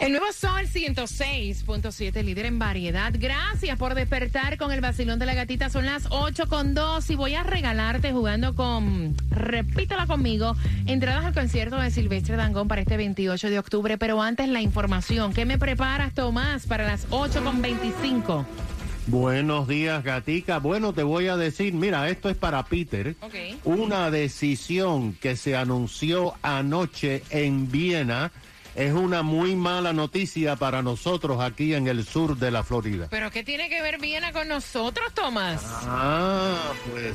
El nuevo Sol 106.7, líder en variedad. Gracias por despertar con el vacilón de la gatita. Son las 8 con 2 y voy a regalarte jugando con, repítela conmigo, entradas al concierto de Silvestre Dangón para este 28 de octubre. Pero antes la información. ¿Qué me preparas, Tomás, para las 8 con 25? Buenos días, Gatica. Bueno, te voy a decir, mira, esto es para Peter. Ok. Una decisión que se anunció anoche en Viena es una muy mala noticia para nosotros aquí en el sur de la Florida. ¿Pero qué tiene que ver Viena con nosotros, Tomás? Ah, pues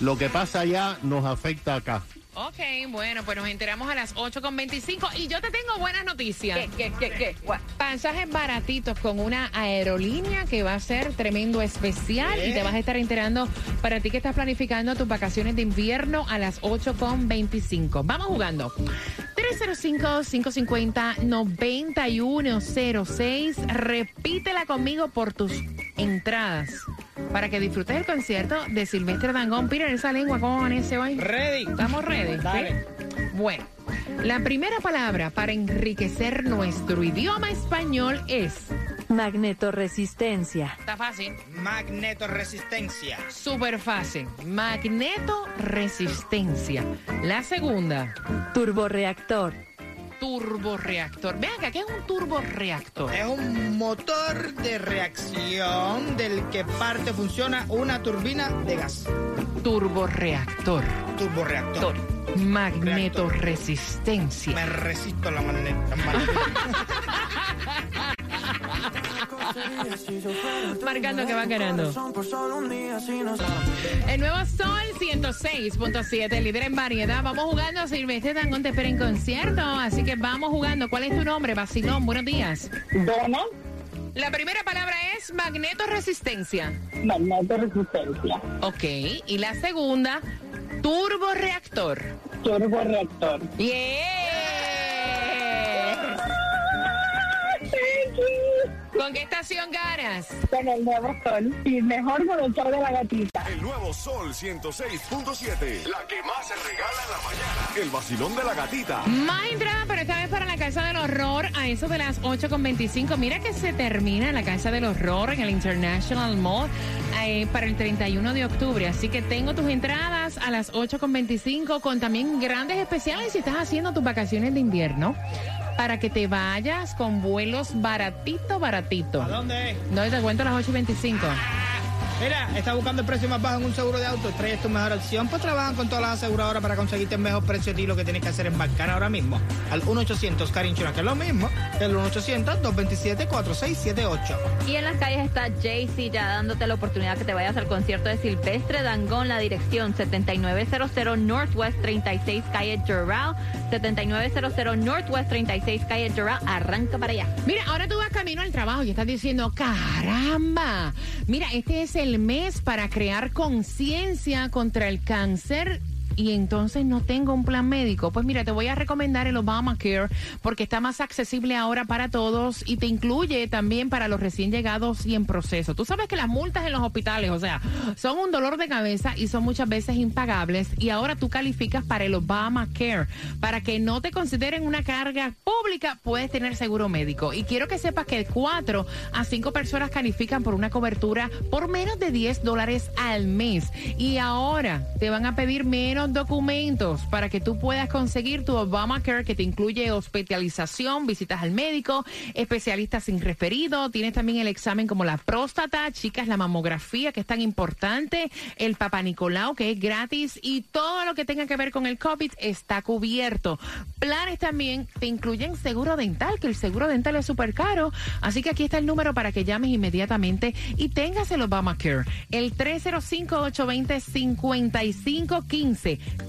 lo que pasa allá nos afecta acá. Ok, bueno, pues nos enteramos a las 8 con 25 y yo te tengo buenas noticias. ¿Qué, qué, qué, qué? Pasajes baratitos con una aerolínea que va a ser tremendo especial y te vas a estar enterando para ti que estás planificando tus vacaciones de invierno a las 8 con 25. Vamos jugando. 305-550-9106. Repítela conmigo por tus entradas para que disfrutes el concierto de Silvestre Dangón. Peter, esa lengua, ¿cómo amanece hoy? Ready. ¿Estamos ready? Dale. ¿Sí? Bueno, la primera palabra para enriquecer nuestro idioma español es. Magnetoresistencia. Está fácil. Magnetoresistencia. Súper fácil. Magneto resistencia. La segunda, Turboreactor. turboreactor. Vean acá, ¿qué es un turboreactor? Es un motor de reacción del que parte funciona una turbina de gas. Turboreactor. Turboreactor. Magneto resistencia. Me resisto a la magneta. Marcando que va ganando. El nuevo Sol 106.7, líder en variedad. Vamos jugando. Silvestre Dangón te espera en concierto. Así que vamos jugando. ¿Cuál es tu nombre? Basilón, buenos días. Dona, La primera palabra es magneto resistencia. magneto resistencia, Ok. Y la segunda, turboreactor. turboreactor. ¡Yeah! ¿Con qué estación ganas? Con el nuevo sol y mejor con el show de la gatita. El nuevo Sol 106.7. La que más se regala en la mañana. El vacilón de la gatita. Más entrada, pero esta vez para la Casa del Horror a eso de las 8.25. Mira que se termina la Casa del Horror en el International Mall eh, para el 31 de octubre. Así que tengo tus entradas a las 8.25 con también grandes especiales si estás haciendo tus vacaciones de invierno. Para que te vayas con vuelos baratito, baratito. ¿A dónde es? No, te cuento a las 8.25. Mira, estás buscando el precio más bajo en un seguro de auto. Traes tu mejor opción. Pues trabajan con todas las aseguradoras para conseguirte el mejor precio a ti. Lo que tienes que hacer es embarcar ahora mismo al 1-800 Car Insurance, que es lo mismo. El 1-800-227-4678. Y en las calles está JC ya dándote la oportunidad que te vayas al concierto de Silvestre Dangón, la dirección 7900 Northwest 36 Calle Doral. 7900 Northwest 36 Calle Doral. Arranca para allá. Mira, ahora tú vas camino al trabajo y estás diciendo, caramba, mira, este es el mes para crear conciencia contra el cáncer. Y entonces no tengo un plan médico. Pues mira, te voy a recomendar el Obamacare porque está más accesible ahora para todos y te incluye también para los recién llegados y en proceso. Tú sabes que las multas en los hospitales, o sea, son un dolor de cabeza y son muchas veces impagables. Y ahora tú calificas para el Obamacare. Para que no te consideren una carga pública, puedes tener seguro médico. Y quiero que sepas que cuatro a cinco personas califican por una cobertura por menos de 10 dólares al mes. Y ahora te van a pedir menos documentos para que tú puedas conseguir tu Obamacare que te incluye hospitalización, visitas al médico, especialistas sin referido, tienes también el examen como la próstata, chicas, la mamografía que es tan importante, el Papa Nicolau que es gratis y todo lo que tenga que ver con el COVID está cubierto. Planes también te incluyen seguro dental, que el seguro dental es súper caro, así que aquí está el número para que llames inmediatamente y tengas el Obamacare, el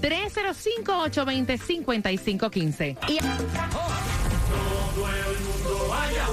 305-820-5515. 305-820-5515. Y Todo el mundo vaya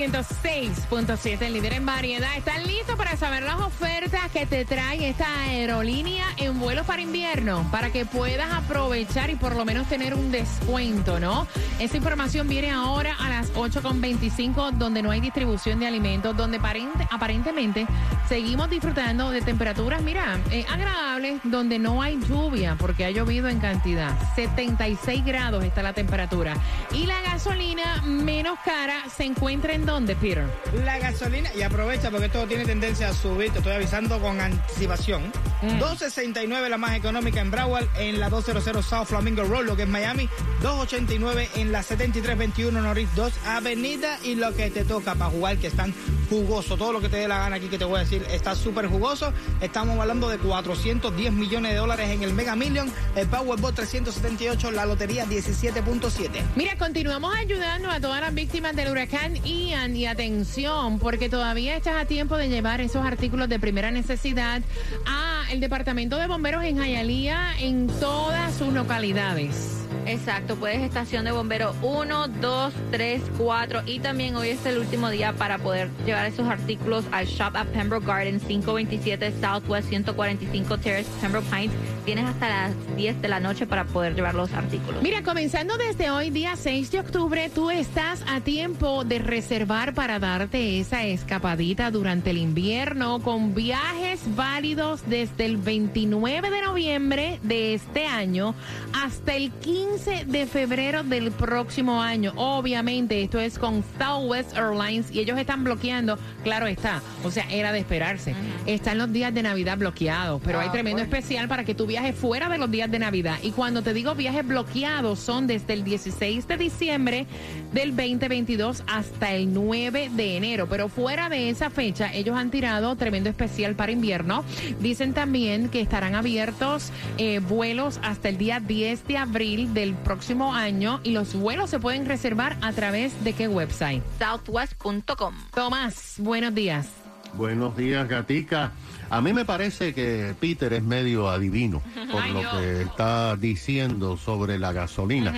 106.7, el líder en variedad. ¿Están listos para saber las ofertas que te trae esta aerolínea en vuelos para invierno? Para que puedas aprovechar y por lo menos tener un descuento, ¿no? Esa información viene ahora a las 8.25, donde no hay distribución de alimentos, donde aparente- aparentemente seguimos disfrutando de temperaturas, mira, eh, agradables, donde no hay lluvia, porque ha llovido en cantidad. 76 grados está la temperatura. Y la gasolina menos cara se encuentra en dónde, Peter? La gasolina, y aprovecha porque todo tiene tendencia a subir, te estoy avisando con anticipación. Mm. 269 la más económica en Broward, en la 200 South Flamingo Road, lo que es Miami. 289 en la 7321 Norris 2 Avenida. Y lo que te toca para jugar, que están jugosos. Todo lo que te dé la gana aquí que te voy a decir está súper jugoso. Estamos hablando de 410 millones de dólares en el Mega Million, el Powerball 378, la lotería 17.7. Mira, continuamos ayudando a todas las víctimas del huracán Ian y atención, porque todavía estás a tiempo de llevar esos artículos de primera necesidad a el Departamento de Bomberos en Jayalía en todas sus localidades. Exacto, puedes estación de bombero 1, 2, 3, 4 y también hoy es el último día para poder llevar esos artículos al shop at Pembroke Garden 527 Southwest 145 Terrace Pembroke Pines. Tienes hasta las 10 de la noche para poder llevar los artículos. Mira, comenzando desde hoy, día 6 de octubre, tú estás a tiempo de reservar para darte esa escapadita durante el invierno con viajes válidos desde el 29 de noviembre de este año hasta el 15 de febrero del próximo año. Obviamente, esto es con Southwest Airlines y ellos están bloqueando, claro está, o sea, era de esperarse. Están los días de Navidad bloqueados, pero hay Ah, tremendo bueno. especial para que tú viajes fuera de los días de Navidad. Y cuando te digo viajes bloqueados, son desde el 16 de diciembre del 2022 hasta el 9 de enero. Pero fuera de esa fecha, ellos han tirado tremendo especial para invierno. Dicen también que estarán abiertos eh, vuelos hasta el día 10 de abril del próximo año. Y los vuelos se pueden reservar a través de qué website. Southwest.com. Tomás, buenos días. Buenos días, Gatica. A mí me parece que Peter es medio adivino por Ay, lo que está diciendo sobre la gasolina,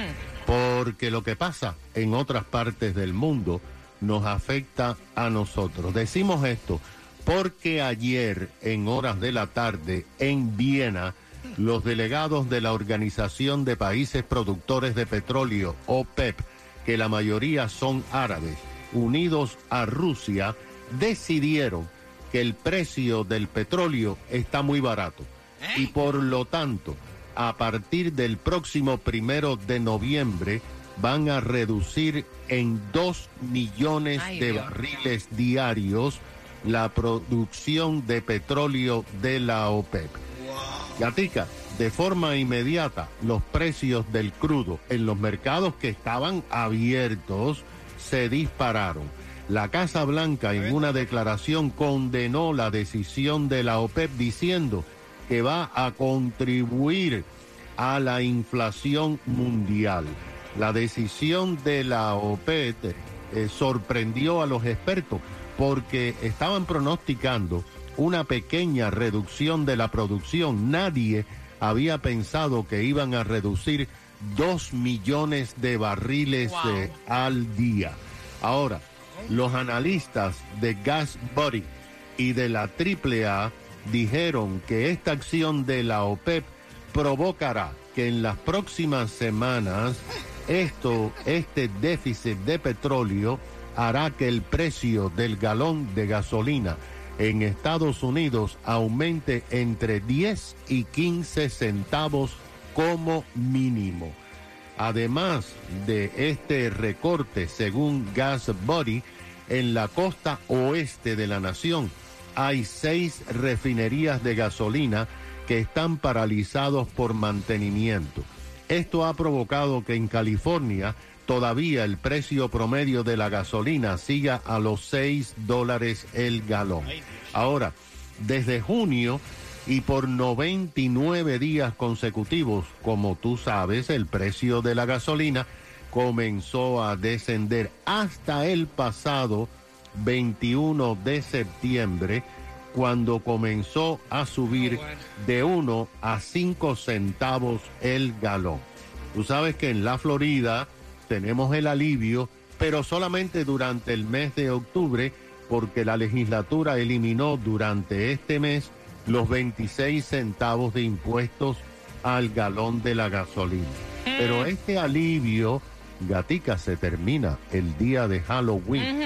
porque lo que pasa en otras partes del mundo nos afecta a nosotros. Decimos esto porque ayer, en horas de la tarde, en Viena, los delegados de la Organización de Países Productores de Petróleo, OPEP, que la mayoría son árabes, unidos a Rusia, decidieron que el precio del petróleo está muy barato y por lo tanto, a partir del próximo primero de noviembre, van a reducir en dos millones Ay, de Dios. barriles diarios la producción de petróleo de la OPEP. Gatica, de forma inmediata, los precios del crudo en los mercados que estaban abiertos se dispararon. La Casa Blanca en una declaración condenó la decisión de la OPEP diciendo que va a contribuir a la inflación mundial. La decisión de la OPEP eh, sorprendió a los expertos porque estaban pronosticando una pequeña reducción de la producción. Nadie había pensado que iban a reducir dos millones de barriles Wow. eh, al día. Ahora, los analistas de Gas Buddy y de la AAA dijeron que esta acción de la OPEP provocará que en las próximas semanas esto, este déficit de petróleo hará que el precio del galón de gasolina en Estados Unidos aumente entre 10 y 15 centavos como mínimo. Además de este recorte, según Gas Buddy, en la costa oeste de la nación hay seis refinerías de gasolina que están paralizados por mantenimiento. Esto ha provocado que en California todavía el precio promedio de la gasolina siga a los 6 dólares el galón. Ahora, desde junio y por 99 días consecutivos, como tú sabes, el precio de la gasolina comenzó a descender hasta el pasado 21 de septiembre, cuando comenzó a subir de 1 a 5 centavos el galón. Tú sabes que en la Florida tenemos el alivio pero solamente durante el mes de octubre, porque la legislatura eliminó durante este mes los 26 centavos de impuestos al galón de la gasolina. Pero este alivio, Gatica, se termina el día de Halloween,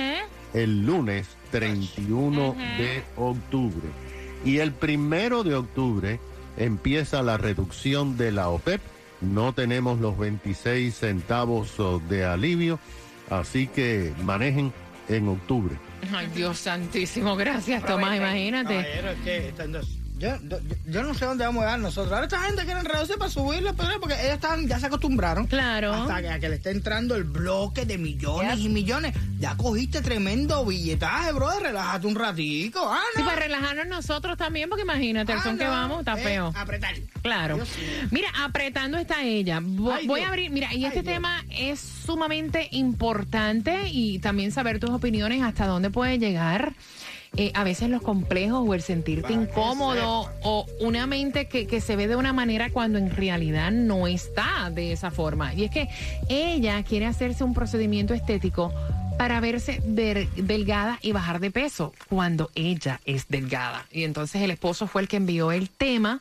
el lunes 31 de octubre. Y el primero de octubre empieza la reducción de la OPEP. No tenemos los 26 centavos oh, de alivio, así que manejen en octubre. Ay, Dios santísimo, gracias, Tomás, imagínate. Caballero, es que están dos- yo, yo, yo no sé dónde vamos a llegar nosotros. Ahora esta gente quiere enredarse para subirle, porque ellos están, ya se acostumbraron. Claro. Hasta que, a que le esté entrando el bloque de millones y millones. Ya cogiste tremendo billetaje, brother. Relájate un ratico. Ah, Sí, no. para relajarnos nosotros también, porque imagínate, el Ah, son que vamos, está Eh, feo. apretar. Claro. Dios. Mira, apretando está ella. Ay, Voy Dios. a abrir, mira, y Ay, este Dios. tema es sumamente importante y también saber tus opiniones hasta dónde puede llegar. Eh, a veces los complejos o el sentirte incómodo o una mente que, que se ve de una manera cuando en realidad no está de esa forma. Y es que ella quiere hacerse un procedimiento estético para verse delgada y bajar de peso cuando ella es delgada. Y entonces el esposo fue el que envió el tema.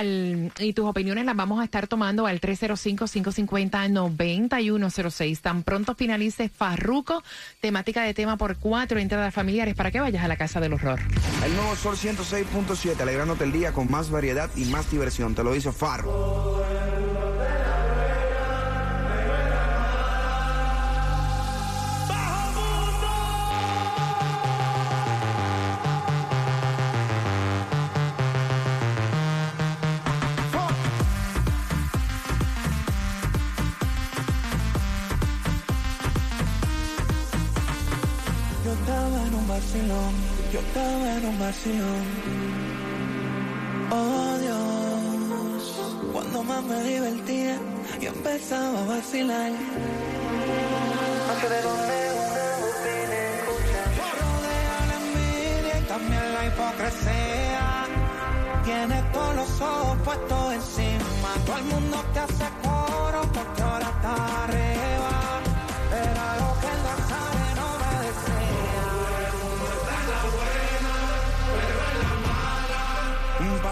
Y tus opiniones las vamos a estar tomando al 305-550-9106. Tan pronto finalice Farruco, temática de tema por cuatro entradas familiares para que vayas a la casa del horror. El nuevo Sol 106.7, alegrándote el día con más variedad y más diversión. Te lo dice Farro. Vacilón, yo estaba en un vacilón. Oh Dios, cuando más me divertía, yo empezaba a vacilar. No sé de dónde una bocina escucha. Rodea la envidia y también la hipocresía. Tienes todos los ojos puestos encima. Todo el mundo te hace coro porque ahora está arriba.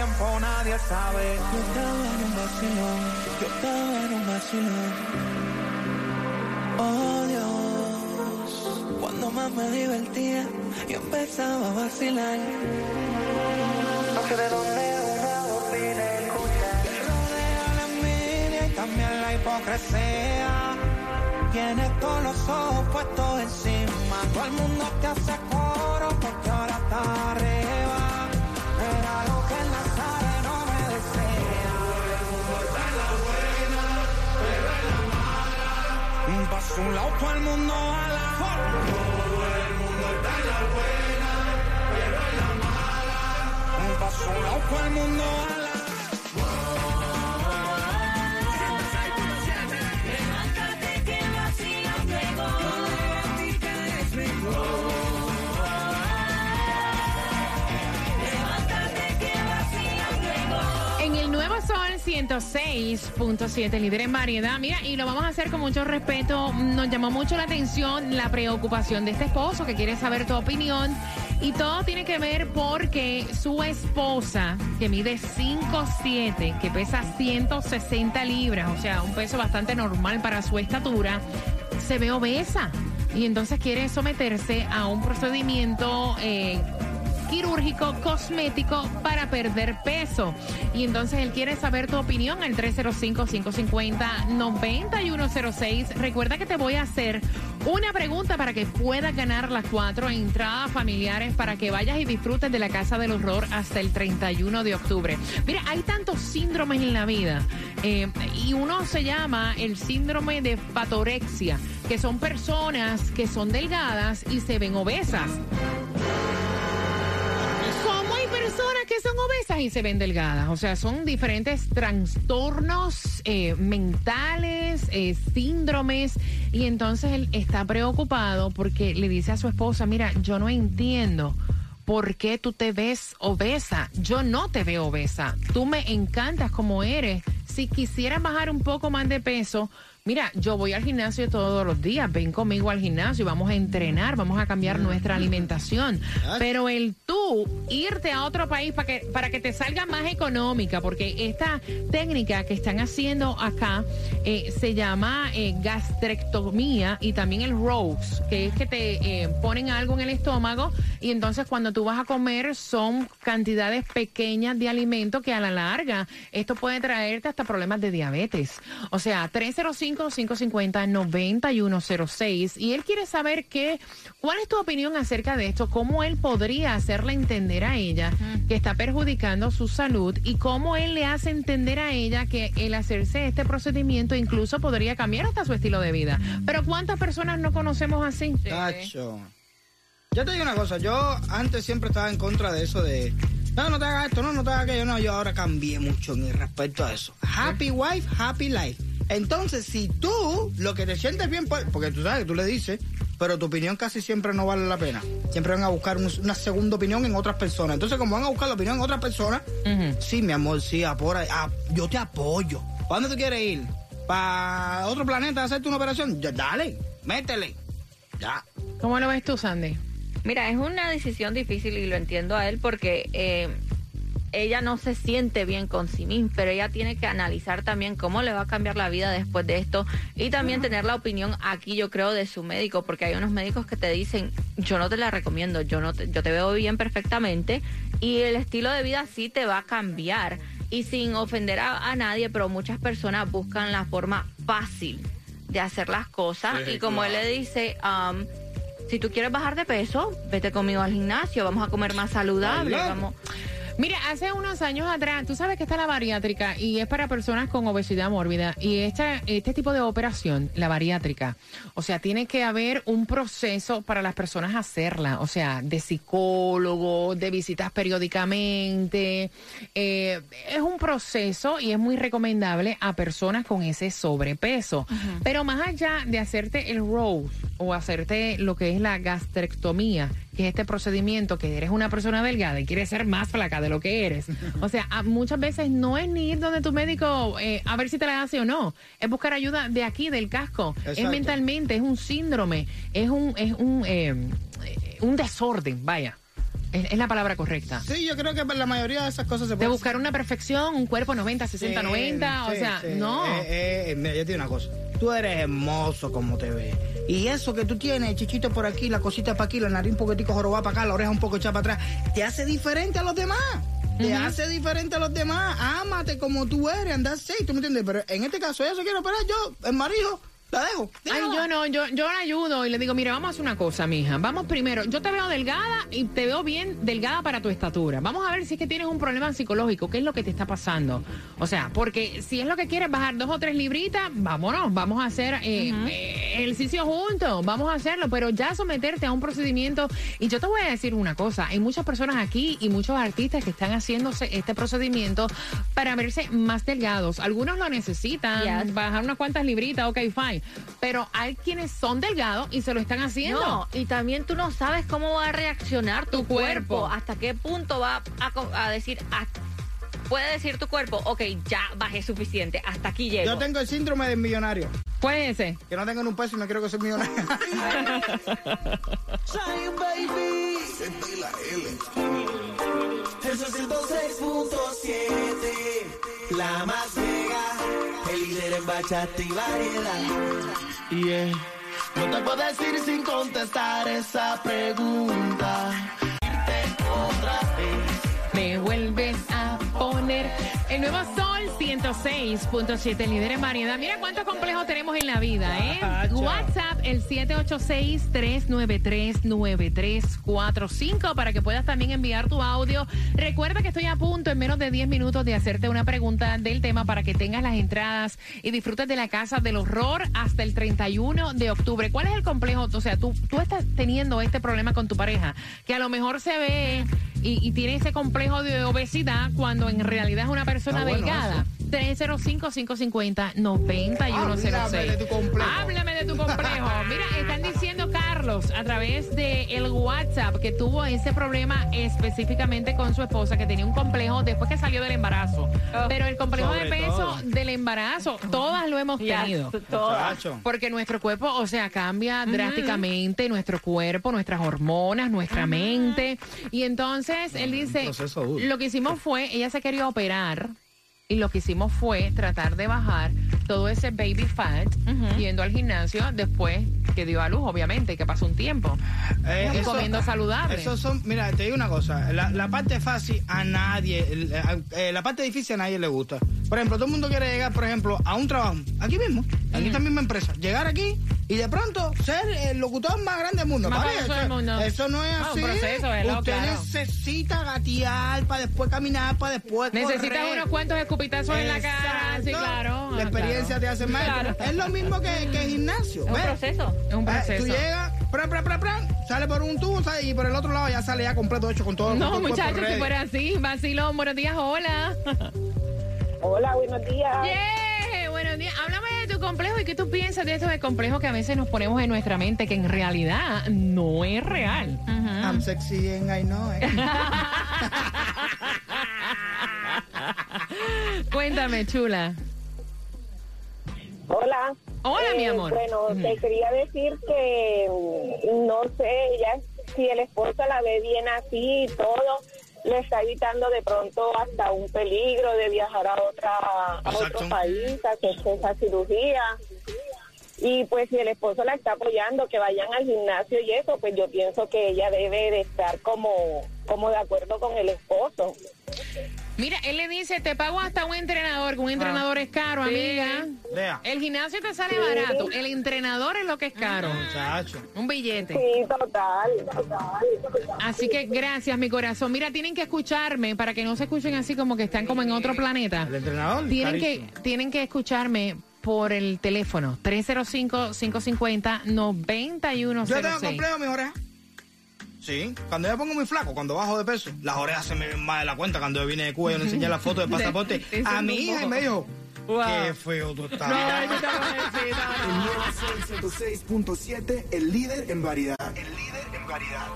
tiempo nadie sabe. Yo estaba en un vacilón, yo estaba en un vacilón. Oh Dios, cuando más me divertía, yo empezaba a vacilar. No sé de dónde una bocina escucha. Rodea la envidia y también la hipocresía. Tienes todos los ojos puestos encima. Todo el mundo te hace coro porque ahora está arriba. Su lado todo el mundo ala. Pa' 106.7, líder en variedad. Mira, y lo vamos a hacer con mucho respeto. Nos llamó mucho la atención la preocupación de este esposo que quiere saber tu opinión. Y todo tiene que ver porque su esposa, que mide 5'7, que pesa 160 libras, o sea, un peso bastante normal para su estatura, se ve obesa y entonces quiere someterse a un procedimiento eh, quirúrgico cosmético para perder peso. Y entonces él quiere saber tu opinión al 305-550-9106. Recuerda que te voy a hacer una pregunta para que puedas ganar las cuatro entradas familiares para que vayas y disfrutes de la Casa del Horror hasta el 31 de octubre. Mira, hay tantos síndromes en la vida eh, y uno se llama el síndrome de patorexia, que son personas que son delgadas y se ven obesas. Personas que son obesas y se ven delgadas. O sea, son diferentes trastornos eh, mentales, eh, síndromes. Y entonces él está preocupado porque le dice a su esposa, mira, yo no entiendo. ¿Por qué tú te ves obesa? Yo no te veo obesa. Tú me encantas como eres. Si quisieras bajar un poco más de peso, mira, yo voy al gimnasio todos los días. Ven conmigo al gimnasio, vamos a entrenar, vamos a cambiar nuestra alimentación. Pero el tú irte a otro país para que, para que te salga más económica, porque esta técnica que están haciendo acá eh, se llama eh, gastrectomía y también el Rose, que es que te eh, ponen algo en el estómago y entonces cuando tú vas a comer son cantidades pequeñas de alimento que a la larga esto puede traerte hasta problemas de diabetes. O sea, 305-550-9106 y él quiere saber qué, cuál es tu opinión acerca de esto, cómo él podría hacerle entender a ella que está perjudicando su salud y cómo él le hace entender a ella que el hacerse este procedimiento incluso podría cambiar hasta su estilo de vida. Pero ¿cuántas personas no conocemos así? Tacho. Yo te digo una cosa, yo antes siempre estaba en contra de eso de, no, no te hagas esto, no, no te hagas aquello, no, yo ahora cambié mucho en respecto a eso. Happy wife, happy life. Entonces, si tú lo que te sientes bien, pues, porque tú sabes que tú le dices, pero tu opinión casi siempre no vale la pena. Siempre van a buscar un- una segunda opinión en otras personas. Entonces, como van a buscar la opinión en otras personas, sí, mi amor, sí, apora, yo te apoyo. ¿Para dónde tú quieres ir? ¿Para otro planeta a hacerte una operación? Ya, dale, métele. Ya. ¿Cómo lo ves tú, Sandy? Mira, es una decisión difícil y lo entiendo a él porque eh, ella no se siente bien con sí misma, pero ella tiene que analizar también cómo le va a cambiar la vida después de esto y también tener la opinión aquí, yo creo, de su médico, porque hay unos médicos que te dicen, yo no te la recomiendo, yo no te, yo te veo bien perfectamente y el estilo de vida sí te va a cambiar y sin ofender a, a nadie, pero muchas personas buscan la forma fácil de hacer las cosas Sí, y como él le dice, um, si tú quieres bajar de peso, vete conmigo al gimnasio, vamos a comer más saludable, vamos. Mira, hace unos años atrás, tú sabes que está la bariátrica y es para personas con obesidad mórbida. Y este, este tipo de operación, la bariátrica, o sea, tiene que haber un proceso para las personas hacerla. O sea, de psicólogo, de visitas periódicamente. Eh, es un proceso y es muy recomendable a personas con ese sobrepeso. Pero más allá de hacerte el rose o hacerte lo que es la gastrectomía, que es este procedimiento que eres una persona delgada y quieres ser más flaca de lo que eres. O sea, a- muchas veces no es ni ir donde tu médico eh, a ver si te la hace o no. Es buscar ayuda de aquí, del casco. Es mentalmente, es un síndrome, es un, es un, eh, eh, un desorden, vaya. Es, es la palabra correcta. Sí, yo creo que la mayoría de esas cosas se De pueden buscar una perfección, un cuerpo 90, 60, Sí, 90, o sea, sí. no. Eh, eh, mira, yo te digo una cosa. Tú eres hermoso como te ves. Y eso que tú tienes, chichito por aquí, la cosita para aquí, la nariz un poquitico jorobada para acá, la oreja un poco echada para atrás, te hace diferente a los demás. Te hace diferente a los demás. Ámate como tú eres, anda así, ¿tú me entiendes? Pero en este caso, ella se quiere operar, yo, el marido, la dejo. Ay, yo no, yo, yo la ayudo y le digo, mira, vamos a hacer una cosa, mija. Vamos primero, yo te veo delgada y te veo bien delgada para tu estatura. Vamos a ver si es que tienes un problema psicológico, qué es lo que te está pasando. O sea, porque si es lo que quieres bajar dos o tres libritas, vámonos, vamos a hacer eh, eh, ejercicio juntos, vamos a hacerlo, pero ya someterte a un procedimiento. Y yo te voy a decir una cosa, hay muchas personas aquí y muchos artistas que están haciéndose este procedimiento para verse más delgados. Algunos lo necesitan, Yes. bajar unas cuantas libritas, ok, fine. Pero hay quienes son delgados y se lo están haciendo. No, y también tú no sabes cómo va a reaccionar tu, Tu cuerpo. cuerpo. hasta qué punto va a, decir, ah, puede decir tu cuerpo, ok, ya bajé suficiente, hasta aquí llego. Yo tengo el síndrome del millonario. ¿Cuál es ese? Que no tengo ni un peso y no quiero que sea millonario. Shine, baby. Eso es 106.7. La más mega. El líder en bachata y variedad. Yeah. No te puedo decir sin contestar esa pregunta. Irte otra vez. Me vuelves a poner el nuevo Sol 106.7, líder en variedad. Mira cuántos complejos tenemos en la vida, ¿eh? WhatsApp, el 786-393-9345 para que puedas también enviar tu audio. Recuerda que estoy a punto en menos de 10 minutos de hacerte una pregunta del tema para que tengas las entradas y disfrutes de la Casa del Horror hasta el 31 de octubre. ¿Cuál es el complejo? O sea, tú, tú estás teniendo este problema con tu pareja, que a lo mejor se ve y, y tiene ese complejo de obesidad cuando en realidad es una persona Está bueno delgada. 305-550-9106. Háblame de tu complejo. Háblame de tu complejo. Mira, están diciendo Carlos a través de el WhatsApp que tuvo ese problema específicamente con su esposa, que tenía un complejo después que salió del embarazo. Oh, Pero el complejo de peso todo. del embarazo, todas lo hemos tenido. todas. Porque nuestro cuerpo, o sea, cambia drásticamente nuestro cuerpo, nuestras hormonas, nuestra mente. Y entonces él dice, lo que hicimos fue, ella se quería operar y lo que hicimos fue tratar de bajar todo ese baby fat yendo al gimnasio después que dio a luz, obviamente, que pasó un tiempo. Eh, Y eso- comiendo saludable. Eso son, mira, te digo una cosa, la, la parte fácil a nadie, el- eh, la parte difícil a nadie le gusta. Por ejemplo, todo el mundo quiere llegar, por ejemplo, a un trabajo, aquí mismo, en esta misma empresa, llegar aquí y de pronto ser el locutor más grande del mundo. Más Vale, eso, del mundo. eso no es un así. proceso, ¿verdad? Usted Claro. necesita gatear para después caminar, para después Necesitas unos cuantos escupitazos en la cara. Sí, claro. La Ah, experiencia claro. te hace mal. Claro. Es lo mismo que, que el gimnasio. Es un ¿ves? proceso. Es un Eh, proceso. Tú llegas, pra, pra, pra, pra, sale por un tubo ¿sabes? y por el otro lado ya sale ya completo hecho con todo. No, muchachos, si fuera así, vacilón, buenos días, hola. Hola, buenos días. Yeah, buenos días. Háblame de tu complejo y qué tú piensas de estos complejos que a veces nos ponemos en nuestra mente que en realidad no es real. I'm sexy and I know it. Cuéntame, chula. Hola. Hola, mi Eh, amor. Bueno, Ujú. te quería decir que mm, no sé, ya si el esposo la ve bien así y todo, le está evitando de pronto hasta un peligro de viajar a otra a Exacto. otro país, a hacerse esa cirugía. Y pues si el esposo la está apoyando, que vayan al gimnasio y eso, pues yo pienso que ella debe de estar como, como de acuerdo con el esposo. Mira, él le dice, te pago hasta un entrenador, que un entrenador es caro, Sí. amiga. Vea. El gimnasio te sale barato, el entrenador es lo que es caro. Muchacho. Un billete. Sí, total, total. Así que gracias, mi corazón. Mira, tienen que escucharme para que no se escuchen así como que están como en otro planeta. El entrenador. Tienen que, tienen que escucharme por el teléfono 305-550-9106. Yo tengo complejo mis orejas. Sí, cuando yo me pongo muy flaco, cuando bajo de peso, las orejas se me ven más de la cuenta. Cuando yo vine de Cuba, yo le enseñé la foto del pasaporte a mi hija y me dijo, Wow. qué feo tú estás. No, yo te voy a decir, no, El no. nuevo Sol 106.7, el líder en variedad. El líder en variedad.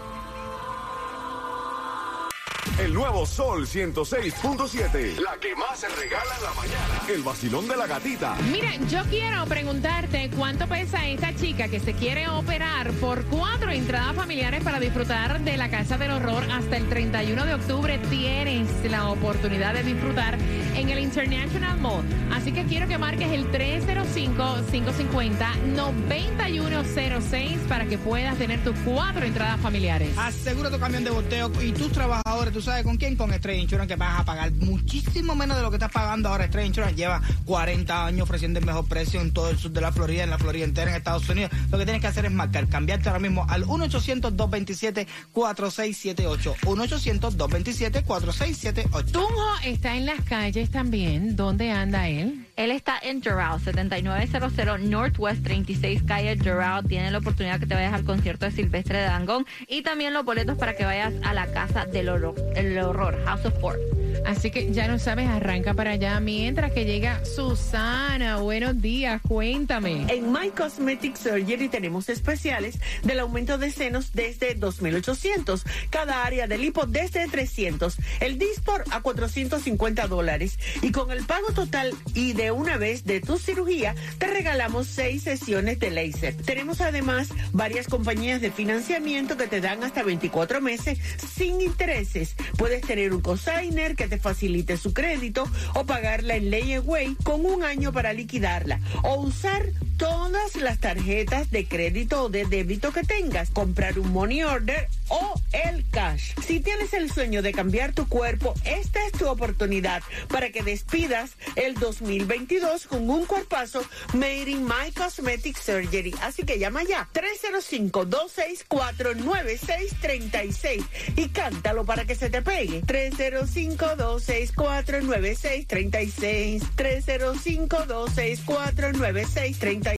El nuevo Sol 106.7. La que más se regala en la mañana. El vacilón de la gatita. Mira, yo quiero preguntarte cuánto pesa esta chica que se quiere operar por cuatro entradas familiares para disfrutar de la Casa del Horror hasta el 31 de octubre. Tienes la oportunidad de disfrutar en el International Mall. Así que quiero que marques el 305-550-9106 para que puedas tener tus cuatro entradas familiares. Asegura tu camión de volteo y tus trabajadores, ¿tú sabes con quién? Con Stray Insurance, que vas a pagar muchísimo menos de lo que estás pagando ahora. Stray Insurance lleva 40 años ofreciendo el mejor precio en todo el sur de la Florida, en la Florida entera, en Estados Unidos. Lo que tienes que hacer es marcar, cambiarte ahora mismo al 1-800-227-4678. 1-800-227-4678. Tunjo está en las calles también. ¿Dónde anda él? Él está en Doral, 7900 Northwest 36 Calle Doral. Tiene la oportunidad que te vayas al concierto de Silvestre de Dangón y también los boletos para que vayas a la casa del horror, el horror House of Horror. Así que ya no sabes, arranca para allá mientras que llega Susana. Buenos días, cuéntame. En My Cosmetic Surgery tenemos especiales del aumento de senos desde 2.800, cada área de lipo desde 300, el Dispor a 450 dólares y con el pago total y de una vez de tu cirugía te regalamos seis sesiones de láser. Tenemos además varias compañías de financiamiento que te dan hasta 24 meses sin intereses. Puedes tener un cosigner que que te facilite su crédito o pagarla en Layaway con un año para liquidarla o usar todas las tarjetas de crédito o de débito que tengas, comprar un money order o el cash. Si tienes el sueño de cambiar tu cuerpo, esta es tu oportunidad para que despidas el 2022 con un cuerpazo made in My Cosmetic Surgery. Así que llama ya 305-264-9636 y cántalo para que se te pegue. 305-264-9636. 305-264-9636.